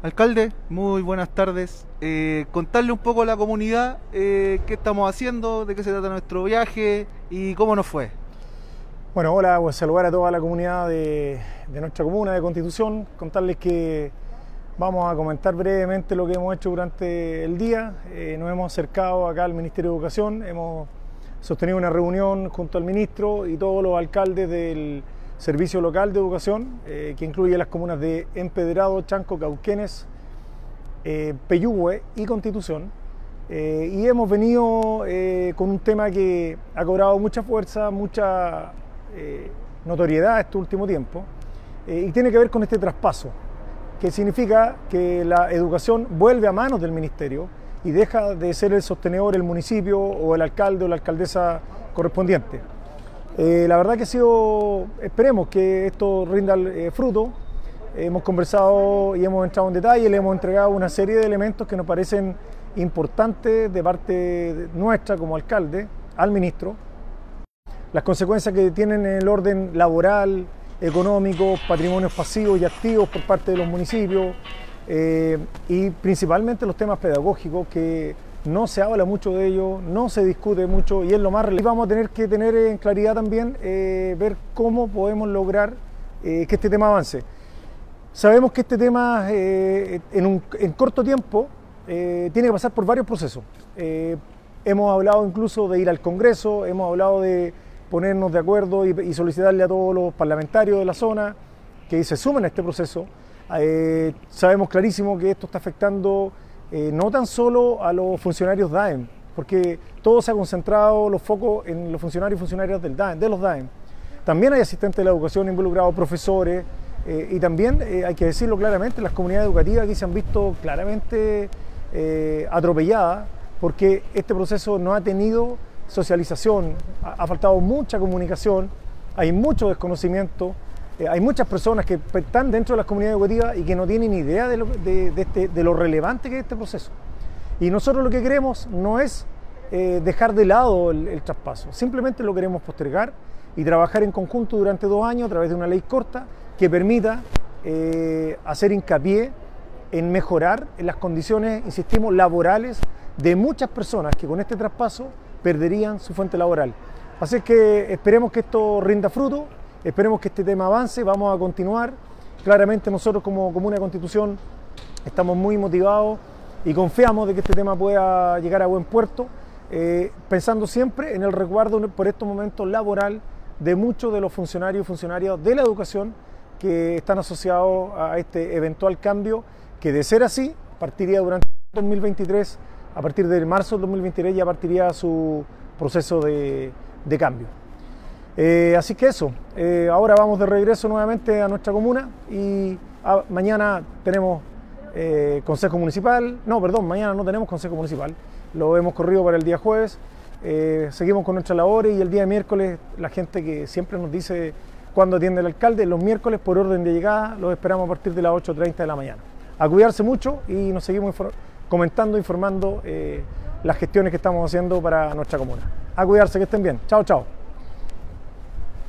Alcalde, muy buenas tardes. Eh, contarle un poco a la comunidad eh, qué estamos haciendo, de qué se trata nuestro viaje y cómo nos fue. Bueno, hola, pues saludar a toda la comunidad de, nuestra comuna de Constitución, contarles que vamos a comentar brevemente lo que hemos hecho durante el día. Eh, nos hemos acercado acá al Ministerio de Educación, hemos sostenido una reunión junto al ministro y todos los alcaldes del Servicio Local de Educación, eh, que incluye las comunas de Empedrado, Chanco, Cauquenes, eh, Peyúgue y Constitución. Eh, y hemos venido con un tema que ha cobrado mucha fuerza, mucha notoriedad este último tiempo, y tiene que ver con este traspaso, que significa que la educación vuelve a manos del Ministerio y deja de ser el sostenedor el municipio o el alcalde o la alcaldesa correspondiente. Eh, la verdad que ha sido, esperemos que esto rinda eh, fruto. Hemos conversado y hemos entrado en detalle, le hemos entregado una serie de elementos que nos parecen importantes de parte nuestra como alcalde al ministro. Las consecuencias que tienen en el orden laboral, económico, patrimonios pasivos y activos por parte de los municipios eh, y principalmente los temas pedagógicos que no se habla mucho de ello, no se discute mucho y es lo más relevante. Vamos a tener que tener en claridad también eh, ver cómo podemos lograr eh, que este tema avance. Sabemos que este tema eh, en, un, en, corto tiempo tiene que pasar por varios procesos. hemos hablado incluso de ir al Congreso, hemos hablado de ponernos de acuerdo y, y solicitarle a todos los parlamentarios de la zona que se sumen a este proceso. sabemos clarísimo que esto está afectando eh, no tan solo a los funcionarios DAEM, porque todo se ha concentrado los focos en los funcionarios y funcionarias del DAEM, de los DAEM. También hay asistentes de la educación involucrados, profesores, eh, y también, eh, hay que decirlo claramente, las comunidades educativas aquí se han visto claramente atropelladas porque este proceso no ha tenido socialización, ha faltado mucha comunicación, hay mucho desconocimiento eh, hay muchas personas que están dentro de las comunidades educativas y que no tienen idea de lo, este, de, lo relevante que es este proceso. Y nosotros lo que queremos no es eh, dejar de lado el, traspaso, simplemente lo queremos postergar y trabajar en conjunto durante dos años a través de una ley corta que permita eh, hacer hincapié en mejorar las condiciones, insistimos, laborales de muchas personas que con este traspaso perderían su fuente laboral. Así que esperemos que esto rinda fruto Esperemos que este tema avance, vamos a continuar. Claramente nosotros como Comuna Constitución estamos muy motivados y confiamos de que este tema pueda llegar a buen puerto, eh, pensando siempre en el resguardo por estos momentos laboral de muchos de los funcionarios y funcionarias de la educación que están asociados a este eventual cambio, que de ser así, partiría durante 2023, a partir de marzo del 2023 ya partiría su proceso de cambio. Eh, así que eso, eh, ahora vamos de regreso nuevamente a nuestra comuna y ah, mañana tenemos eh, consejo municipal, no, perdón, mañana no tenemos consejo municipal, lo hemos corrido para el día jueves, seguimos con nuestras labores y el día miércoles la gente que siempre nos dice cuándo atiende el alcalde, los miércoles por orden de llegada los esperamos a partir de las 8.30 de la mañana. A cuidarse mucho y nos seguimos comentando, informando las gestiones que estamos haciendo para nuestra comuna. A cuidarse, que estén bien. Chao, chao.